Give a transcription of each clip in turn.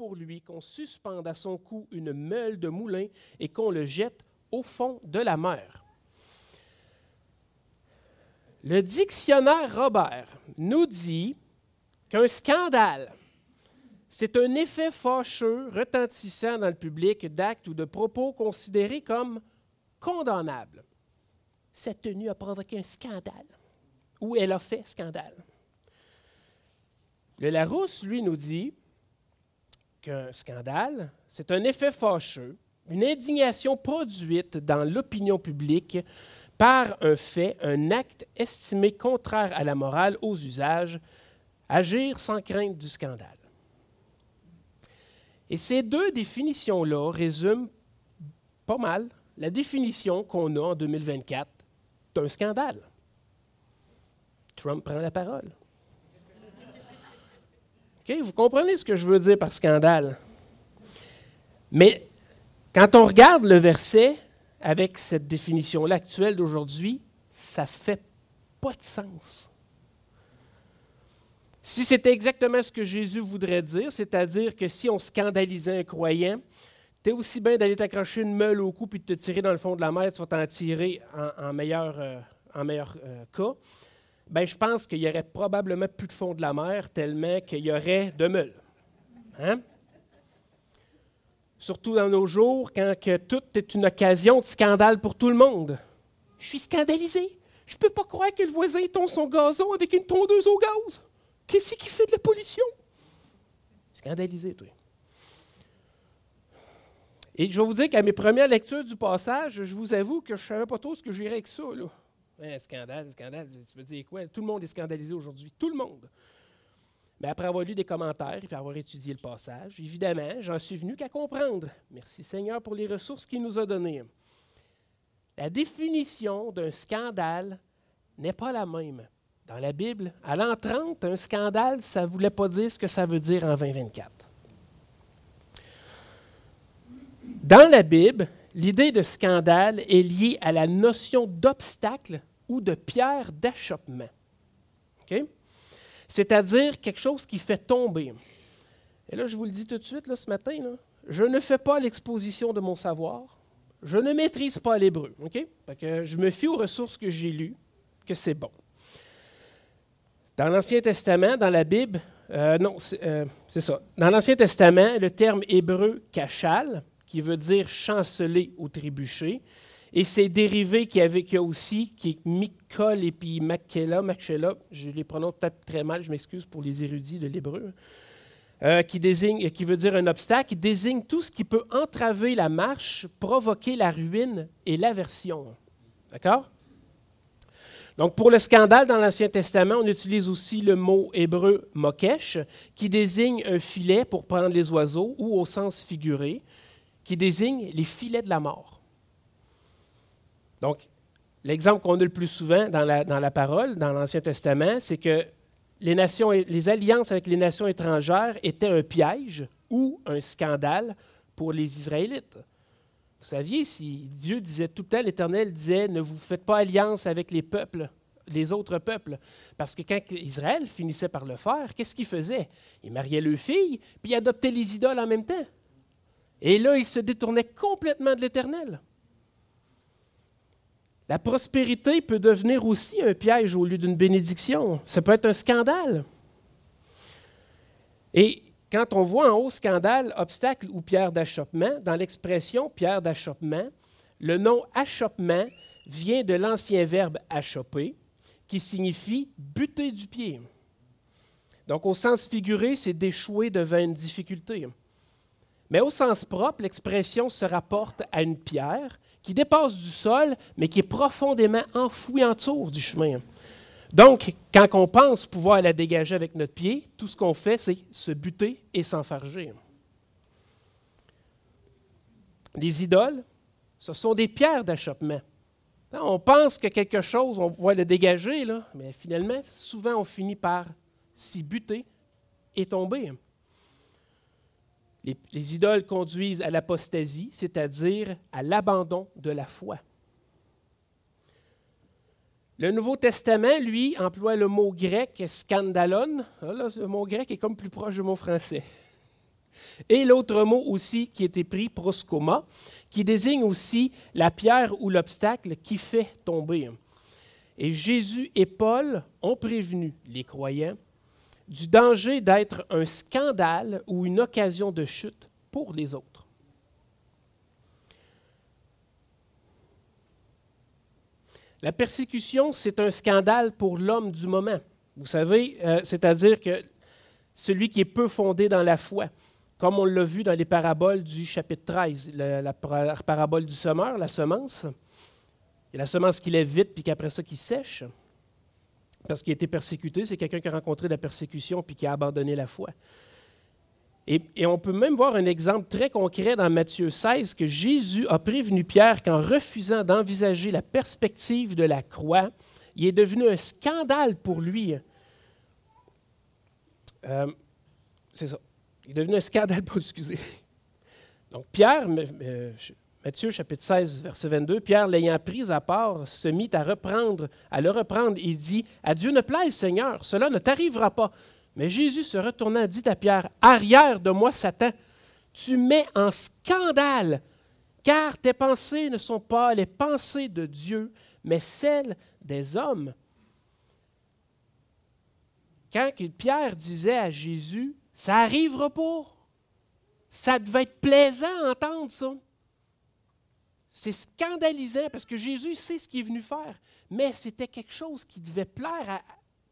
pour lui qu'on suspende à son cou une meule de moulin et qu'on le jette au fond de la mer. Le dictionnaire Robert nous dit qu'un scandale, c'est un effet fâcheux retentissant dans le public d'actes ou de propos considérés comme condamnables. Cette tenue a provoqué un scandale, ou elle a fait scandale. Le Larousse, lui, nous dit qu'un scandale, c'est un effet fâcheux, une indignation produite dans l'opinion publique par un fait, un acte estimé contraire à la morale, aux usages, agir sans crainte du scandale. Et ces deux définitions-là résument pas mal la définition qu'on a en 2024 d'un scandale. Trump prend la parole. Vous comprenez ce que je veux dire par scandale? Mais quand on regarde le verset avec cette définition-là actuelle d'aujourd'hui, ça fait pas de sens. Si c'était exactement ce que Jésus voudrait dire, c'est-à-dire que si on scandalisait un croyant, tu aussi bien d'aller t'accrocher une meule au cou puis de te tirer dans le fond de la mer, tu vas t'en tirer en, meilleur, en meilleur euh, euh, cas. Ben, je pense qu'il y aurait probablement plus de fond de la mer tellement qu'il y aurait de meules. Hein? Surtout dans nos jours, quand que tout est une occasion de scandale pour tout le monde. Je suis scandalisé. Je ne peux pas croire que le voisin tombe son gazon avec une tondeuse au gaz. Qu'est-ce qui fait de la pollution? Scandalisé, toi. Et je vais vous dire qu'à mes premières lectures du passage, je vous avoue que je ne savais pas trop ce que j'irais avec ça. Là. Hein, scandale, scandale, tu veux dire quoi? Tout le monde est scandalisé aujourd'hui. Tout le monde. Mais après avoir lu des commentaires et avoir étudié le passage, évidemment, j'en suis venu qu'à comprendre. Merci Seigneur pour les ressources qu'il nous a données. La définition d'un scandale n'est pas la même. Dans la Bible, à l'an 30, un scandale, ça ne voulait pas dire ce que ça veut dire en 2024. Dans la Bible, l'idée de scandale est liée à la notion d'obstacle ou de pierre d'achoppement. C'est-à-dire quelque chose qui fait tomber. Et là, je vous le dis tout de suite, là, ce matin, je ne fais pas l'exposition de mon savoir. Je ne maîtrise pas l'hébreu. que je me fie aux ressources que j'ai lues, que c'est bon. Dans l'Ancien Testament, dans la Bible, euh, non, euh, c'est ça. Dans l'Ancien Testament, le terme hébreu kachal, qui veut dire chanceler ou trébucher. Et c'est dérivé qui avait qu'il y a aussi, qui est Mikol et puis Makela, je les prononce peut-être très mal, je m'excuse pour les érudits de l'hébreu, euh, qui, désigne, qui veut dire un obstacle, désigne tout ce qui peut entraver la marche, provoquer la ruine et l'aversion. D'accord? Donc, pour le scandale dans l'Ancien Testament, on utilise aussi le mot hébreu mokesh, qui désigne un filet pour prendre les oiseaux, ou au sens figuré, qui désigne les filets de la mort. Donc, l'exemple qu'on a le plus souvent dans la, parole, dans l'Ancien Testament, c'est que les alliances avec les nations étrangères étaient un piège ou un scandale pour les Israélites. Vous saviez, si Dieu disait tout le temps, l'Éternel disait, ne vous faites pas alliance avec les peuples, les autres peuples. Parce que quand Israël finissait par le faire, qu'est-ce qu'il faisait? Il mariait leurs filles, puis il adoptait les idoles en même temps. Et là, il se détournait complètement de l'Éternel. La prospérité peut devenir aussi un piège au lieu d'une bénédiction. Ça peut être un scandale. Et quand on voit en haut scandale, obstacle ou pierre d'achoppement, dans l'expression pierre d'achoppement, le nom achoppement vient de l'ancien verbe achopper, qui signifie buter du pied. Donc, au sens figuré, c'est d'échouer devant une difficulté. Mais au sens propre, l'expression se rapporte à une pierre qui dépasse du sol, mais qui est profondément enfouie en dessous du chemin. Donc, quand on pense pouvoir la dégager avec notre pied, tout ce qu'on fait, c'est se buter et s'enfarger. Les idoles, ce sont des pierres d'achoppement. On pense que quelque chose, on va le dégager, mais finalement, souvent, on finit par s'y buter et tomber. Les, idoles conduisent à l'apostasie, c'est-à-dire à, l'abandon de la foi. Le Nouveau Testament, lui, emploie le mot grec scandalon. Ah, le mot grec est comme plus proche du mot français. Et l'autre mot aussi qui était pris, proskoma, qui désigne aussi la pierre ou l'obstacle qui fait tomber. Et Jésus et Paul ont prévenu les croyants du danger d'être un scandale ou une occasion de chute pour les autres. La persécution, c'est un scandale pour l'homme du moment. Vous savez, euh, c'est-à-dire que celui qui est peu fondé dans la foi, comme on l'a vu dans les paraboles du chapitre 13, la, parabole du semeur, la semence, et la semence qui lève vite, puis qu'après ça, qui sèche, parce qu'il a été persécuté, c'est quelqu'un qui a rencontré la persécution, puis qui a abandonné la foi. Et, on peut même voir un exemple très concret dans Matthieu 16 que Jésus a prévenu Pierre qu'en refusant d'envisager la perspective de la croix, il est devenu un scandale pour lui. Euh, c'est ça. Il est devenu un scandale pour, excusez. Donc Pierre, Matthieu chapitre 16, verset 22, Pierre, l'ayant pris à part, se mit à reprendre, à le reprendre et dit, À Dieu ne plaise, Seigneur, cela ne t'arrivera pas. Mais Jésus se retournant dit à Pierre, Arrière de moi, Satan, tu mets en scandale, car tes pensées ne sont pas les pensées de Dieu, mais celles des hommes. Quand Pierre disait à Jésus, ça arrivera pas, ça devait être plaisant à entendre ça. C'est scandalisant parce que Jésus sait ce qu'il est venu faire, mais c'était quelque chose qui devait plaire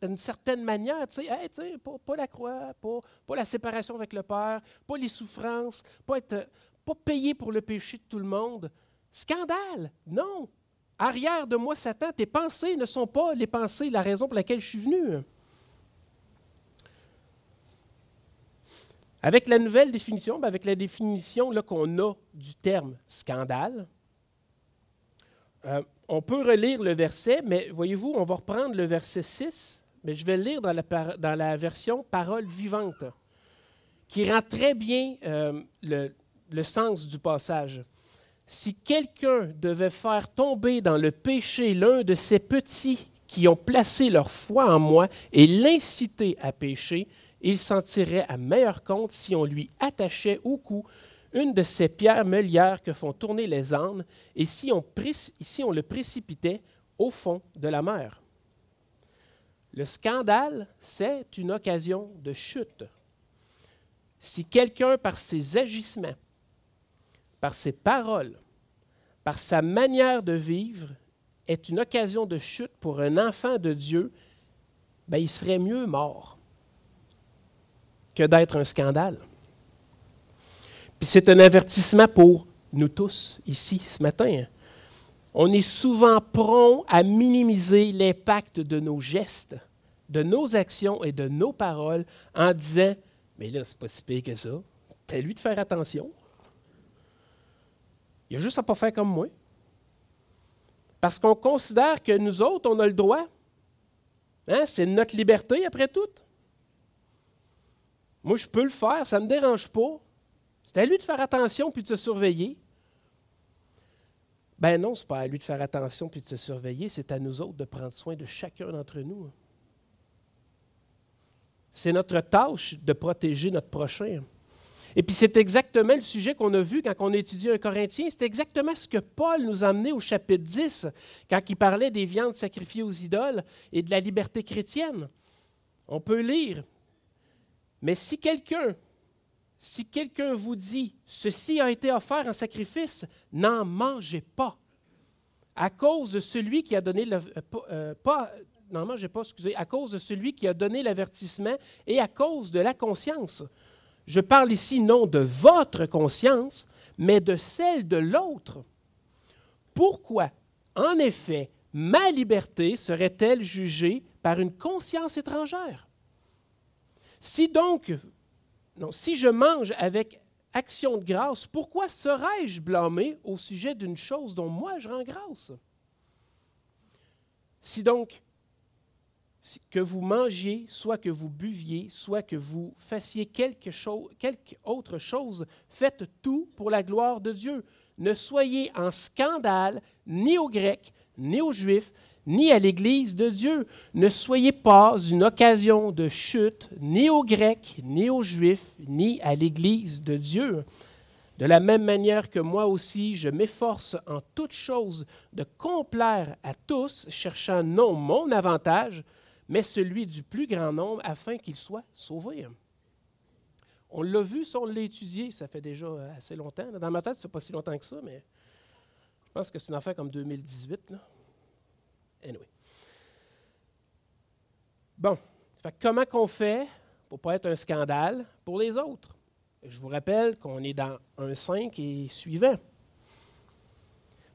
d'une certaine manière. Tu sais, pas, la croix, pas, la séparation avec le Père, pas les souffrances, pas, pas payer pour le péché de tout le monde. Scandale! Non! Arrière de moi, Satan, tes pensées ne sont pas les pensées, la raison pour laquelle je suis venu. Avec la nouvelle définition, ben, avec la définition qu'on a du terme scandale, euh, on peut relire le verset, mais voyez-vous, on va reprendre le verset 6, mais je vais le lire dans la, version parole vivante, qui rend très bien euh, le sens du passage. Si quelqu'un devait faire tomber dans le péché l'un de ces petits qui ont placé leur foi en moi et l'inciter à pécher, il s'en tirerait à meilleur compte si on lui attachait au cou une de ces pierres meulières que font tourner les ânes, et si on, on le précipitait au fond de la mer. Le scandale, c'est une occasion de chute. Si quelqu'un, par ses agissements, par ses paroles, par sa manière de vivre, est une occasion de chute pour un enfant de Dieu, ben, il serait mieux mort que d'être un scandale. Puis c'est un avertissement pour nous tous ici ce matin. On est souvent prompt à minimiser l'impact de nos gestes, de nos actions et de nos paroles en disant Mais là, c'est pas si pire que ça. T'as lui de faire attention. Il a juste à pas faire comme moi. Parce qu'on considère que nous autres, on a le droit. Hein? C'est notre liberté, après tout. Moi, je peux le faire, ça ne me dérange pas. C'est à lui de faire attention puis de se surveiller. Ben non, ce n'est pas à lui de faire attention puis de se surveiller, c'est à nous autres de prendre soin de chacun d'entre nous. C'est notre tâche de protéger notre prochain. Et puis c'est exactement le sujet qu'on a vu quand on a étudié un Corinthien. C'est exactement ce que Paul nous a amené au chapitre 10, quand il parlait des viandes sacrifiées aux idoles et de la liberté chrétienne. On peut lire. Mais si quelqu'un si quelqu'un vous dit ceci a été offert en sacrifice, n'en mangez pas. À cause de celui qui a donné euh, euh, pas, pas, excusez, à cause de celui qui a donné l'avertissement et à cause de la conscience. Je parle ici non de votre conscience, mais de celle de l'autre. Pourquoi? En effet, ma liberté serait-elle jugée par une conscience étrangère? Si donc si je mange avec action de grâce, pourquoi serais-je blâmé au sujet d'une chose dont moi je rends grâce? Si donc que vous mangiez, soit que vous buviez, soit que vous fassiez quelque, chose, quelque autre chose, faites tout pour la gloire de Dieu. Ne soyez en scandale ni aux Grecs, ni aux Juifs, ni à l'Église de Dieu. Ne soyez pas une occasion de chute, ni aux Grecs, ni aux Juifs, ni à l'Église de Dieu. De la même manière que moi aussi, je m'efforce en toutes choses de complaire à tous, cherchant non mon avantage, mais celui du plus grand nombre, afin qu'ils soient sauvés. On l'a vu, ça, on l'a étudié, ça fait déjà assez longtemps. Dans ma tête, ça fait pas si longtemps que ça, mais je pense que c'est une affaire comme 2018. Là. Bon, comment qu'on fait pour ne pas être un scandale pour les autres? Je vous rappelle qu'on est dans un 5 et suivant.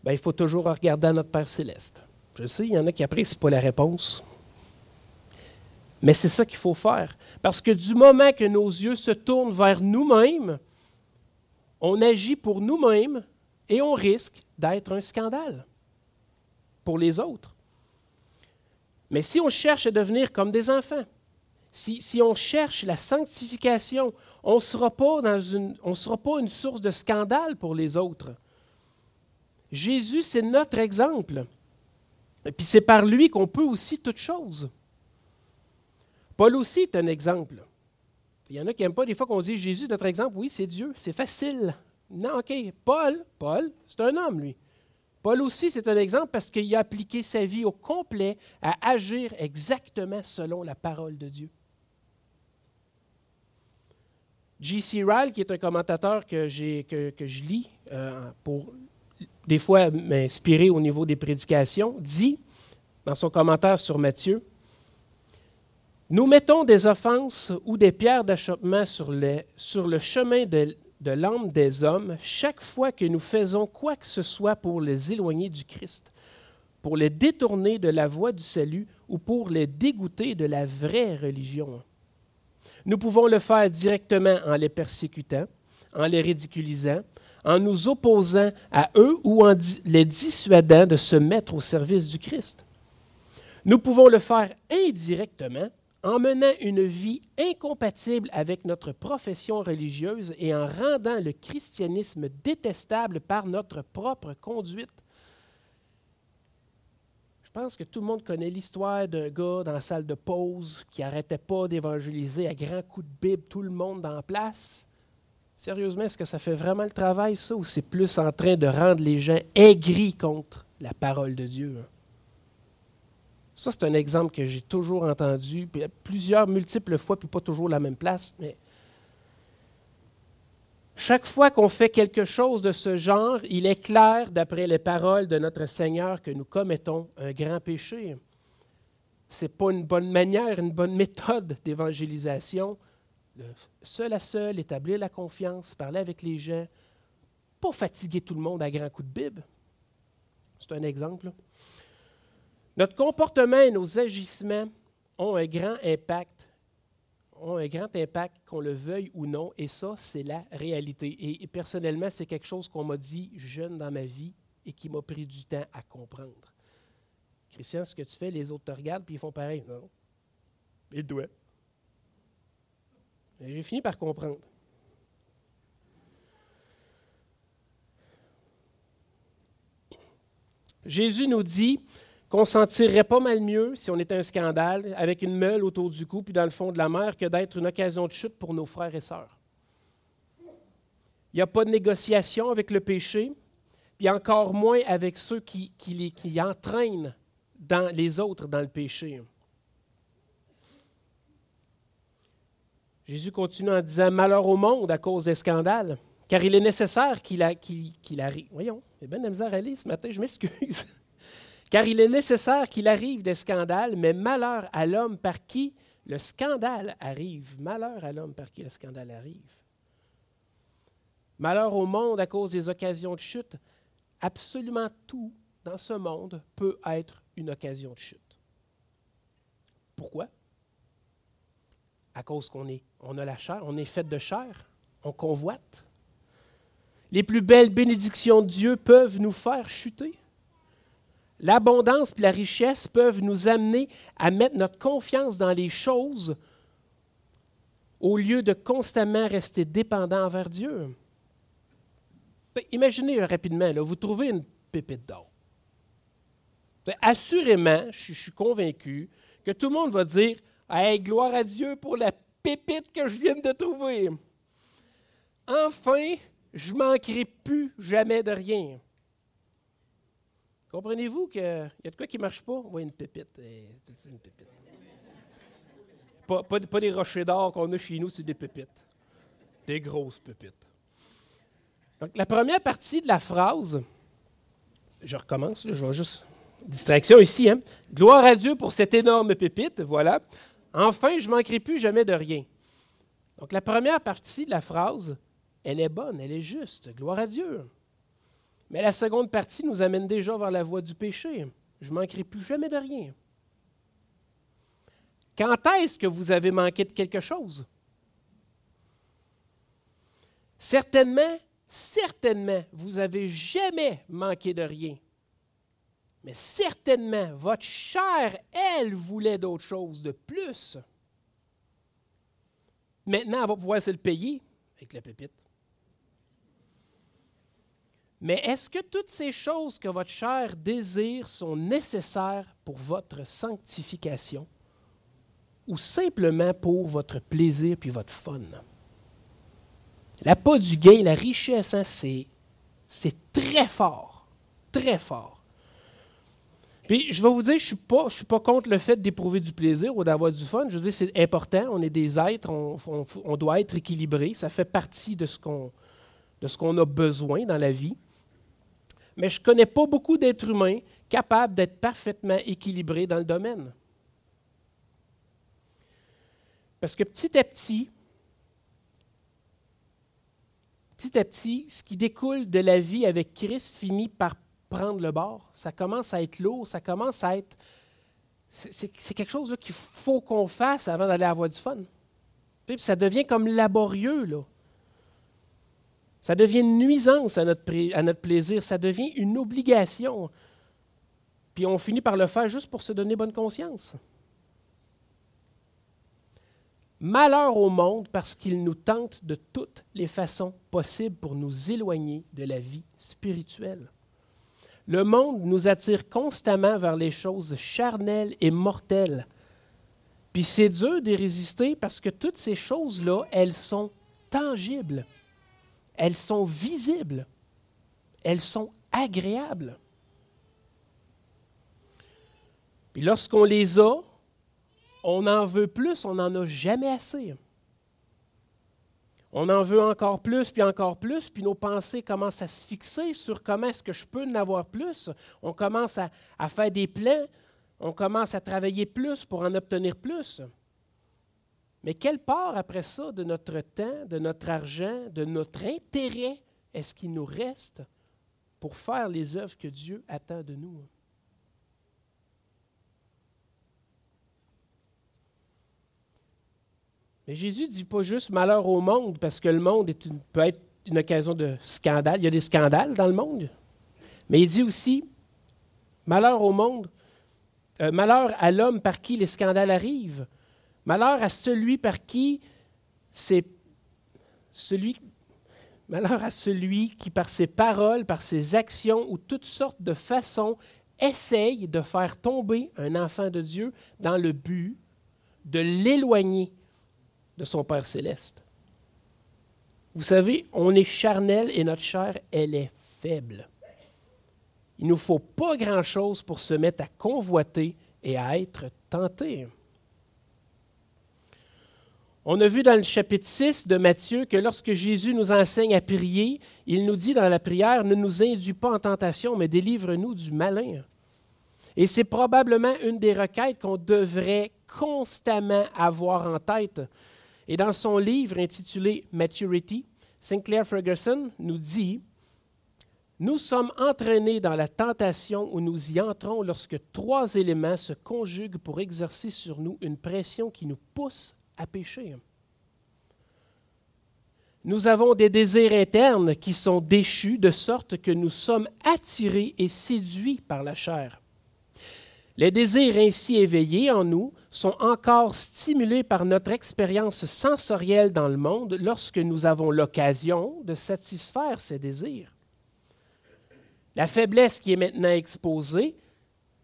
Ben, il faut toujours regarder à notre Père céleste. Je sais, il y en a qui apprécient pas la réponse. Mais c'est ça qu'il faut faire. Parce que du moment que nos yeux se tournent vers nous-mêmes, on agit pour nous-mêmes et on risque d'être un scandale pour les autres. Mais si on cherche à devenir comme des enfants, si, on cherche la sanctification, on ne sera, pas une, source de scandale pour les autres. Jésus, c'est notre exemple. Et puis c'est par lui qu'on peut aussi toutes choses. Paul aussi est un exemple. Il y en a qui n'aiment pas des fois qu'on dit Jésus, notre exemple, oui, c'est Dieu, c'est facile. Non, OK. Paul, Paul, c'est un homme, lui. Paul aussi, c'est un exemple parce qu'il a appliqué sa vie au complet à agir exactement selon la parole de Dieu. J.C. Ryle, qui est un commentateur que, que, que je lis euh, pour des fois m'inspirer au niveau des prédications, dit dans son commentaire sur Matthieu nous mettons des offenses ou des pierres d'achoppement sur, sur, le chemin de, de l'âme des hommes chaque fois que nous faisons quoi que ce soit pour les éloigner du Christ, pour les détourner de la voie du salut ou pour les dégoûter de la vraie religion. Nous pouvons le faire directement en les persécutant, en les ridiculisant, en nous opposant à eux ou en les dissuadant de se mettre au service du Christ. Nous pouvons le faire indirectement en menant une vie incompatible avec notre profession religieuse et en rendant le christianisme détestable par notre propre conduite. Je pense que tout le monde connaît l'histoire d'un gars dans la salle de pause qui n'arrêtait pas d'évangéliser à grands coups de Bible tout le monde la place. Sérieusement, est-ce que ça fait vraiment le travail, ça, ou c'est plus en train de rendre les gens aigris contre la parole de Dieu? Hein? Ça, c'est un exemple que j'ai toujours entendu, plusieurs, multiples fois, puis pas toujours la même place, mais chaque fois qu'on fait quelque chose de ce genre, il est clair, d'après les paroles de notre Seigneur, que nous commettons un grand péché. Ce n'est pas une bonne manière, une bonne méthode d'évangélisation. Seul à seul, établir la confiance, parler avec les gens, pas fatiguer tout le monde à grands coups de Bible. C'est un exemple. Notre comportement et nos agissements ont un grand impact, ont un grand impact, qu'on le veuille ou non, et ça, c'est la réalité. Et, personnellement, c'est quelque chose qu'on m'a dit jeune dans ma vie et qui m'a pris du temps à comprendre. Christian, ce que tu fais, les autres te regardent puis ils font pareil. Non. Ils doivent. J'ai fini par comprendre. Jésus nous dit qu'on sentirait pas mal mieux si on était un scandale avec une meule autour du cou puis dans le fond de la mer que d'être une occasion de chute pour nos frères et sœurs. Il n'y a pas de négociation avec le péché, puis encore moins avec ceux qui, qui, entraînent dans les autres dans le péché. Jésus continue en disant Malheur au monde à cause des scandales, car il est nécessaire qu'il arrive. Voyons, il y a bien de la à aller ce matin, je m'excuse. Car il est nécessaire qu'il arrive des scandales, mais malheur à l'homme par qui le scandale arrive. Malheur à l'homme par qui le scandale arrive. Malheur au monde à cause des occasions de chute. Absolument tout dans ce monde peut être une occasion de chute. Pourquoi? À cause qu'on est, on a la chair, on est fait de chair, on convoite. Les plus belles bénédictions de Dieu peuvent nous faire chuter. L'abondance et la richesse peuvent nous amener à mettre notre confiance dans les choses au lieu de constamment rester dépendant envers Dieu. Ben, imaginez rapidement, vous trouvez une pépite d'or. Assurément, je suis convaincu que tout le monde va dire Hey, gloire à Dieu pour la pépite que je viens de trouver. Enfin, je manquerai plus jamais de rien. Comprenez-vous qu'il y a de quoi qui ne marche pas? Oui, une pépite. Eh, une pépite. Pas, des rochers d'or qu'on a chez nous, c'est des pépites. Des grosses pépites. Donc, la première partie de la phrase, je recommence, je vais juste. Distraction ici, hein? Gloire à Dieu pour cette énorme pépite, voilà. Enfin, je manquerai plus jamais de rien. Donc, la première partie de la phrase, elle est bonne, elle est juste. Gloire à Dieu. Mais la seconde partie nous amène déjà vers la voie du péché. Je manquerai plus jamais de rien. Quand est-ce que vous avez manqué de quelque chose? Certainement, certainement, vous n'avez jamais manqué de rien. Mais certainement, votre chair, elle, voulait d'autres choses de plus. Maintenant, elle va pouvoir se le payer avec la pépite. Mais est-ce que toutes ces choses que votre chair désire sont nécessaires pour votre sanctification ou simplement pour votre plaisir puis votre fun? La pas du gain, la richesse, hein, c'est, c'est très fort, très fort. Puis je vais vous dire, je suis, suis pas contre le fait d'éprouver du plaisir ou d'avoir du fun. Je veux dire, c'est important, on est des êtres, on, on, doit être équilibré, ça fait partie de ce, qu'on, de ce qu'on a besoin dans la vie. Mais je ne connais pas beaucoup d'êtres humains capables d'être parfaitement équilibrés dans le domaine. Parce que petit à petit, petit à petit, ce qui découle de la vie avec Christ finit par prendre le bord. Ça commence à être lourd, ça commence à être... C'est quelque chose qu'il faut qu'on fasse avant d'aller avoir du fun. Puis ça devient comme laborieux, là. Ça devient une nuisance à notre, plaisir, ça devient une obligation. Puis on finit par le faire juste pour se donner bonne conscience. Malheur au monde parce qu'il nous tente de toutes les façons possibles pour nous éloigner de la vie spirituelle. Le monde nous attire constamment vers les choses charnelles et mortelles. Puis c'est dur d'y résister parce que toutes ces choses-là, elles sont tangibles, elles sont visibles, elles sont agréables. Puis lorsqu'on les a, on en veut plus, on n'en a jamais assez. On en veut encore plus, puis encore plus, puis nos pensées commencent à se fixer sur comment est-ce que je peux en avoir plus. On commence à, à, faire des plans, on commence à travailler plus pour en obtenir plus. Mais quelle part après ça de notre temps, de notre argent, de notre intérêt est-ce qu'il nous reste pour faire les œuvres que Dieu attend de nous? Mais Jésus ne dit pas juste malheur au monde, parce que le monde peut être une occasion de scandale. Il y a des scandales dans le monde. Mais il dit aussi malheur au monde, euh, malheur à l'homme par qui les scandales arrivent, malheur à celui par qui c'est celui malheur à celui qui par ses paroles, par ses actions ou toutes sortes de façons essaye de faire tomber un enfant de Dieu dans le but de l'éloigner de son Père céleste. Vous savez, on est charnel et notre chair, elle est faible. Il ne nous faut pas grand-chose pour se mettre à convoiter et à être tenté. On a vu dans le chapitre 6 de Matthieu que lorsque Jésus nous enseigne à prier, il nous dit dans la prière, ne nous induis pas en tentation, mais délivre-nous du malin. Et c'est probablement une des requêtes qu'on devrait constamment avoir en tête. Et dans son livre intitulé Maturity, Sinclair Ferguson nous dit Nous sommes entraînés dans la tentation où nous y entrons lorsque trois éléments se conjuguent pour exercer sur nous une pression qui nous pousse à pécher. Nous avons des désirs internes qui sont déchus de sorte que nous sommes attirés et séduits par la chair. Les désirs ainsi éveillés en nous sont encore stimulés par notre expérience sensorielle dans le monde lorsque nous avons l'occasion de satisfaire ces désirs. La faiblesse qui est maintenant exposée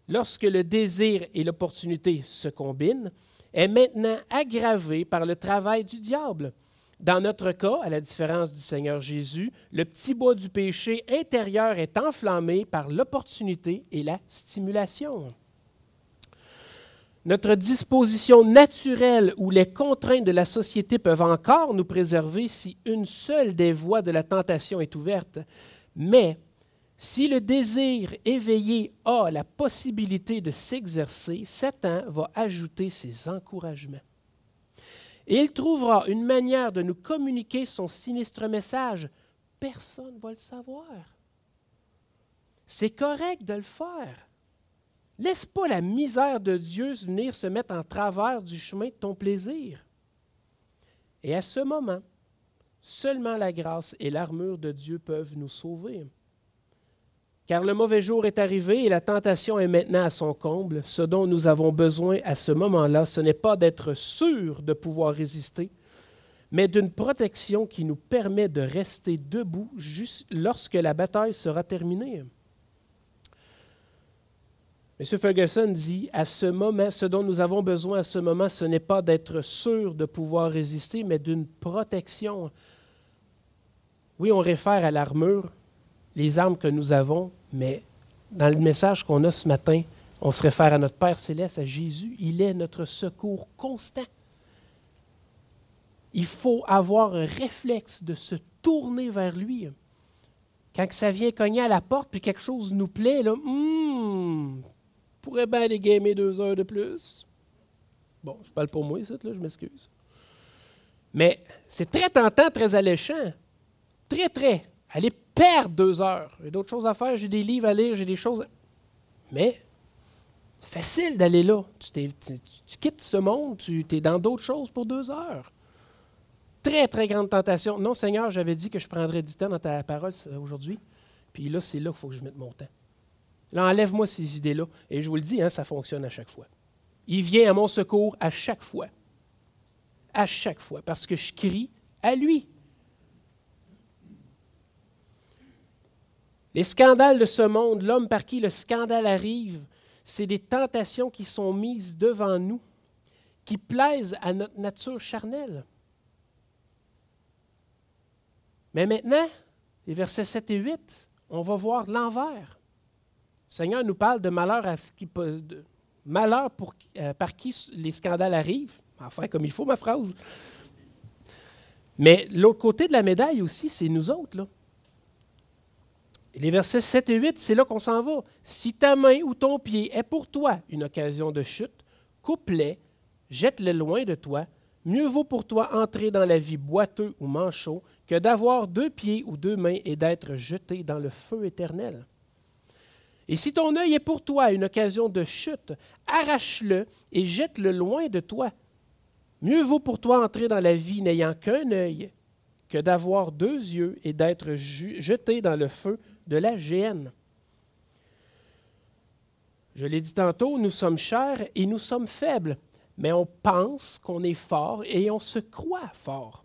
lorsque le désir et l'opportunité se combinent, est maintenant aggravée par le travail du diable. Dans notre cas, à la différence du Seigneur Jésus, le petit bois du péché intérieur est enflammé par l'opportunité et la stimulation. Notre disposition naturelle ou les contraintes de la société peuvent encore nous préserver si une seule des voies de la tentation est ouverte. Mais si le désir éveillé a la possibilité de s'exercer, Satan va ajouter ses encouragements. Il trouvera une manière de nous communiquer son sinistre message. Personne ne va le savoir. C'est correct de le faire. Laisse pas la misère de Dieu venir se mettre en travers du chemin de ton plaisir. Et à ce moment, seulement la grâce et l'armure de Dieu peuvent nous sauver. Car le mauvais jour est arrivé et la tentation est maintenant à son comble. Ce dont nous avons besoin à ce moment-là, ce n'est pas d'être sûr de pouvoir résister, mais d'une protection qui nous permet de rester debout juste lorsque la bataille sera terminée. M. Ferguson dit, à ce moment, ce dont nous avons besoin à ce moment, ce n'est pas d'être sûr de pouvoir résister, mais d'une protection. Oui, on réfère à l'armure, les armes que nous avons, mais dans le message qu'on a ce matin, on se réfère à notre Père céleste, à Jésus. Il est notre secours constant. Il faut avoir un réflexe de se tourner vers lui. Quand ça vient cogner à la porte, puis quelque chose nous plaît, là, hum, pourrait bien aller gamer deux heures de plus. Bon, je parle pour moi, ça, là, je m'excuse. Mais c'est très tentant, très alléchant. Très, très. Aller perdre deux heures. J'ai d'autres choses à faire, j'ai des livres à lire, j'ai des choses. À... Mais facile d'aller là. Tu, quittes ce monde, tu es dans d'autres choses pour deux heures. Très, très grande tentation. Non, Seigneur, j'avais dit que je prendrais du temps dans ta parole aujourd'hui. Puis là, c'est là qu'il faut que je mette mon temps. Là, enlève-moi ces idées-là. Et je vous le dis, hein, ça fonctionne à chaque fois. Il vient à mon secours à chaque fois. À chaque fois. Parce que je crie à lui. Les scandales de ce monde, l'homme par qui le scandale arrive, c'est des tentations qui sont mises devant nous, qui plaisent à notre nature charnelle. Mais maintenant, les versets 7 et 8, on va voir l'envers. Le Seigneur nous parle de malheur, à malheur pour, euh, par qui les scandales arrivent. Enfin, comme il faut ma phrase. Mais l'autre côté de la médaille aussi, c'est nous autres. Là les versets 7 et 8, c'est là qu'on s'en va. Si ta main ou ton pied est pour toi une occasion de chute, coupe-les, jette-les loin de toi. Mieux vaut pour toi entrer dans la vie boiteux ou manchot que d'avoir deux pieds ou deux mains et d'être jeté dans le feu éternel. Et si ton œil est pour toi une occasion de chute, arrache-le et jette-le loin de toi. Mieux vaut pour toi entrer dans la vie n'ayant qu'un œil que d'avoir deux yeux et d'être jeté dans le feu de la GN. Je l'ai dit tantôt, nous sommes chers et nous sommes faibles, mais on pense qu'on est fort et on se croit fort.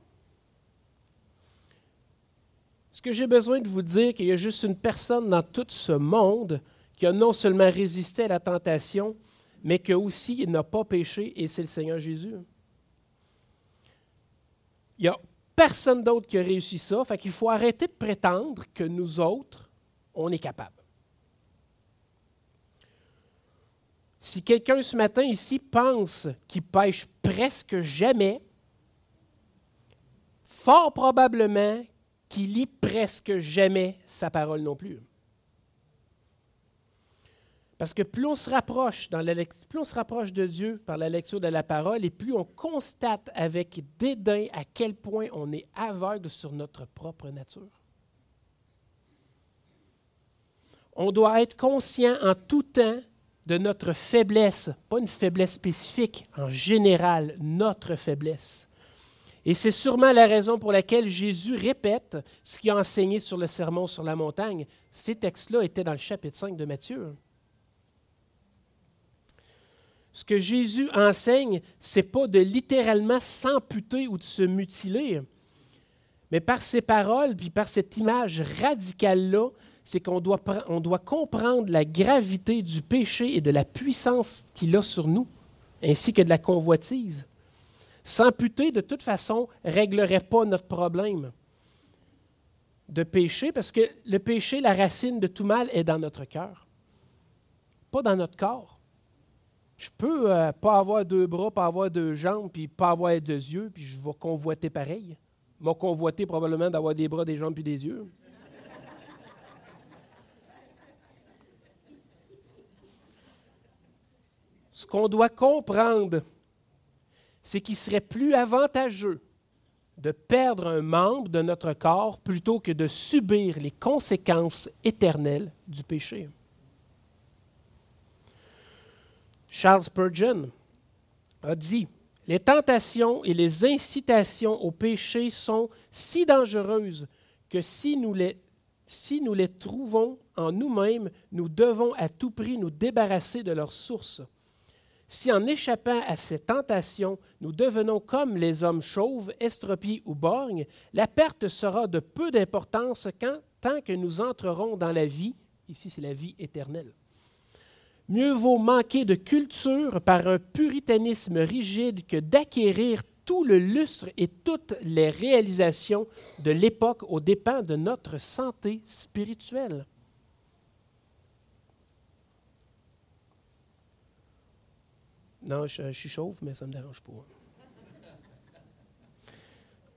Est-ce que j'ai besoin de vous dire qu'il y a juste une personne dans tout ce monde qui a non seulement résisté à la tentation, mais qui aussi n'a pas péché, et c'est le Seigneur Jésus? Il n'y a personne d'autre qui a réussi ça, fait qu'il faut arrêter de prétendre que nous autres, on est capable. Si quelqu'un ce matin ici pense qu'il pêche presque jamais, fort probablement qu'il lit presque jamais sa parole non plus. Parce que plus on se rapproche dans la, plus on se rapproche de Dieu par la lecture de la parole, et plus on constate avec dédain à quel point on est aveugle sur notre propre nature. On doit être conscient en tout temps de notre faiblesse, pas une faiblesse spécifique, en général, notre faiblesse. Et c'est sûrement la raison pour laquelle Jésus répète ce qu'il a enseigné sur le sermon sur la montagne. Ces textes-là étaient dans le chapitre 5 de Matthieu. Ce que Jésus enseigne, ce n'est pas de littéralement s'amputer ou de se mutiler, mais par ses paroles, puis par cette image radicale-là, c'est qu'on doit, on doit comprendre la gravité du péché et de la puissance qu'il a sur nous, ainsi que de la convoitise. S'amputer, de toute façon, ne réglerait pas notre problème de péché, parce que le péché, la racine de tout mal, est dans notre cœur, pas dans notre corps. Je peux euh, pas avoir deux bras, pas avoir deux jambes, puis pas avoir deux yeux, puis je vais convoiter pareil. M'a convoité probablement d'avoir des bras, des jambes, puis des yeux. Ce qu'on doit comprendre, c'est qu'il serait plus avantageux de perdre un membre de notre corps plutôt que de subir les conséquences éternelles du péché. Charles Spurgeon a dit, les tentations et les incitations au péché sont si dangereuses que si nous les, trouvons en nous-mêmes, nous devons à tout prix nous débarrasser de leur source. Si en échappant à ces tentations, nous devenons comme les hommes chauves, estropiés ou borgnes, la perte sera de peu d'importance tant que nous entrerons dans la vie, ici c'est la vie éternelle. Mieux vaut manquer de culture par un puritanisme rigide que d'acquérir tout le lustre et toutes les réalisations de l'époque aux dépens de notre santé spirituelle. Non, je, suis chauve, mais ça ne me dérange pas.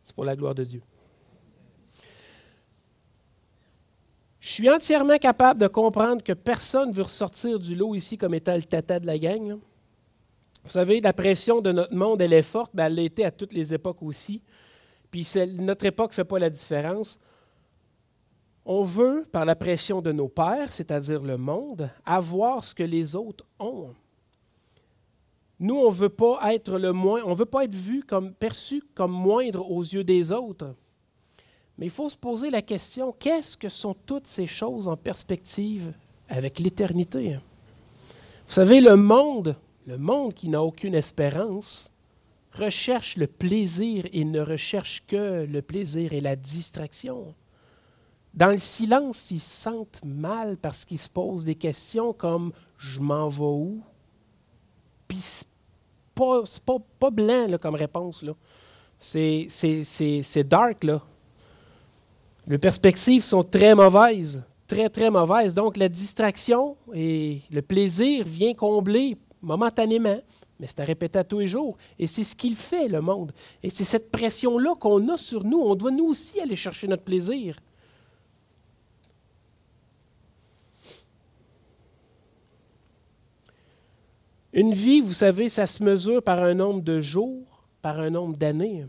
C'est pour la gloire de Dieu. Je suis entièrement capable de comprendre que personne ne veut ressortir du lot ici comme étant le tata de la gang. Vous savez, la pression de notre monde, elle est forte, mais elle l'a été à toutes les époques aussi. Puis notre époque ne fait pas la différence. On veut, par la pression de nos pères, c'est-à-dire le monde, avoir ce que les autres ont. Nous, on ne veut pas être vu comme perçu comme moindre aux yeux des autres. Mais il faut se poser la question qu'est-ce que sont toutes ces choses en perspective avec l'éternité? Vous savez, le monde, le monde qui n'a aucune espérance, recherche le plaisir et ne recherche que le plaisir et la distraction. Dans le silence, ils se sentent mal parce qu'ils se posent des questions comme je m'en vais où puis pas, pas, pas blanc là, comme réponse. Là. C'est, c'est, dark. Là. Les perspectives sont très mauvaises. Très, très mauvaises. Donc, la distraction et le plaisir vient combler momentanément, mais c'est à répéter à tous les jours. Et c'est ce qu'il fait, le monde. Et c'est cette pression-là qu'on a sur nous. On doit nous aussi aller chercher notre plaisir. Une vie, vous savez, ça se mesure par un nombre de jours, par un nombre d'années.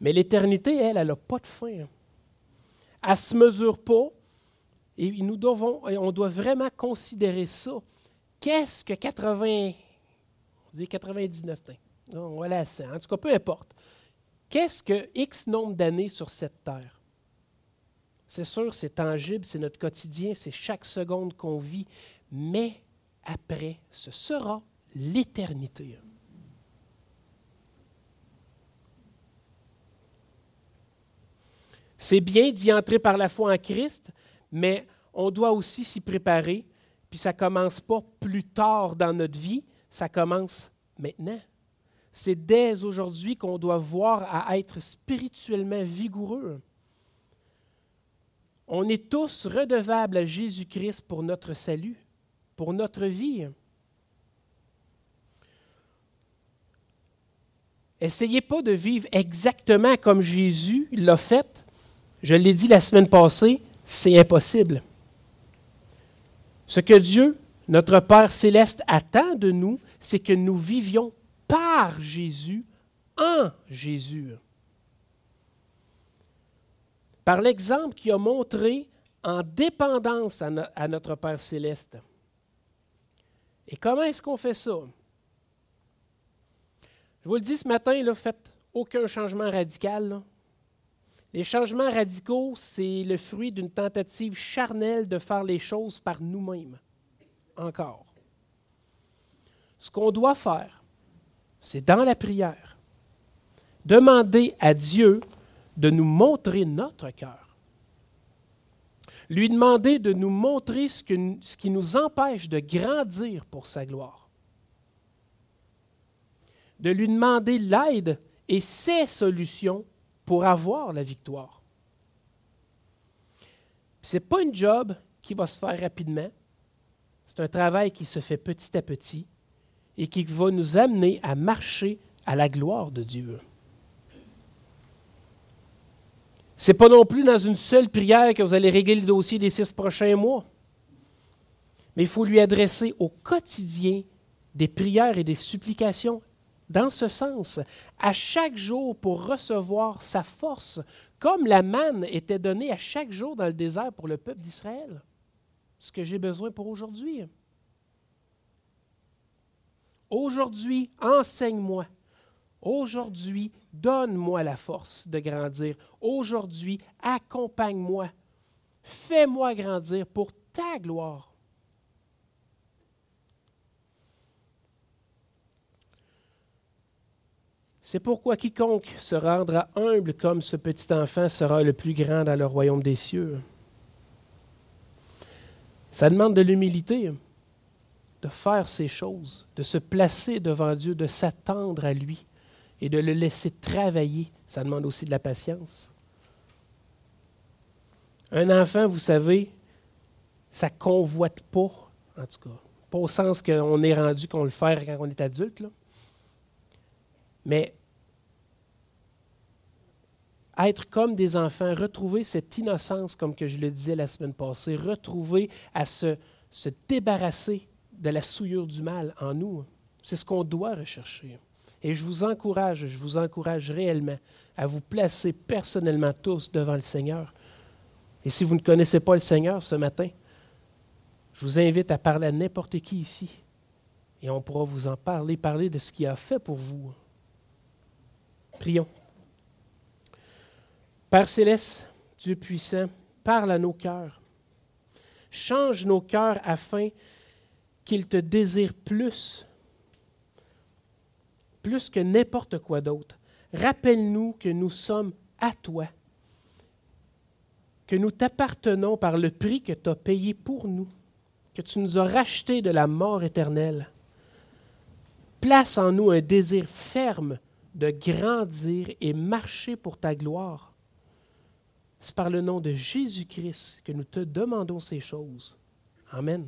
Mais l'éternité, elle, elle n'a pas de fin. Elle ne se mesure pas. Et nous devons, on doit vraiment considérer ça. Qu'est-ce que 80, on dit 99, on va à 100, en tout cas, peu importe. Qu'est-ce que X nombre d'années sur cette terre? C'est sûr, c'est tangible, c'est notre quotidien, c'est chaque seconde qu'on vit, mais après, ce sera l'éternité. C'est bien d'y entrer par la foi en Christ, mais on doit aussi s'y préparer. Puis ça ne commence pas plus tard dans notre vie, ça commence maintenant. C'est dès aujourd'hui qu'on doit voir à être spirituellement vigoureux. On est tous redevables à Jésus-Christ pour notre salut pour notre vie. Essayez pas de vivre exactement comme Jésus l'a fait. Je l'ai dit la semaine passée, c'est impossible. Ce que Dieu, notre Père céleste, attend de nous, c'est que nous vivions par Jésus, en Jésus. Par l'exemple qu'il a montré en dépendance à, notre Père céleste. Et comment est-ce qu'on fait ça? Je vous le dis ce matin, là, faites aucun changement radical. Les changements radicaux, c'est le fruit d'une tentative charnelle de faire les choses par nous-mêmes. Encore. Ce qu'on doit faire, c'est dans la prière, demander à Dieu de nous montrer notre cœur. Lui demander de nous montrer ce, qui nous empêche de grandir pour sa gloire, de lui demander l'aide et ses solutions pour avoir la victoire. Ce n'est pas une job qui va se faire rapidement. C'est un travail qui se fait petit à petit et qui va nous amener à marcher à la gloire de Dieu. Ce n'est pas non plus dans une seule prière que vous allez régler le dossier des six prochains mois. Mais il faut lui adresser au quotidien des prières et des supplications dans ce sens, à chaque jour pour recevoir sa force, comme la manne était donnée à chaque jour dans le désert pour le peuple d'Israël. Ce que j'ai besoin pour aujourd'hui. Aujourd'hui, enseigne-moi. Aujourd'hui, donne-moi la force de grandir. Aujourd'hui, accompagne-moi. Fais-moi grandir pour ta gloire. C'est pourquoi quiconque se rendra humble comme ce petit enfant sera le plus grand dans le royaume des cieux. Ça demande de l'humilité, de faire ces choses, de se placer devant Dieu, de s'attendre à lui et de le laisser travailler. Ça demande aussi de la patience. Un enfant, vous savez, ça convoite pas, en tout cas. Pas au sens qu'on est rendu qu'on le fait quand on est adulte. Mais être comme des enfants, retrouver cette innocence, comme que je le disais la semaine passée, retrouver à se, se débarrasser de la souillure du mal en nous, c'est ce qu'on doit rechercher. Et je vous encourage, je vous encourage réellement à vous placer personnellement tous devant le Seigneur. Et si vous ne connaissez pas le Seigneur ce matin, je vous invite à parler à n'importe qui ici. Et on pourra vous en parler, parler de ce qu'il a fait pour vous. Prions. Père céleste, Dieu puissant, parle à nos cœurs. Change nos cœurs afin qu'ils te désirent plus, plus que n'importe quoi d'autre. Rappelle-nous que nous sommes à toi, que nous t'appartenons par le prix que tu as payé pour nous, que tu nous as rachetés de la mort éternelle. Place en nous un désir ferme de grandir et marcher pour ta gloire. C'est par le nom de Jésus-Christ que nous te demandons ces choses. Amen.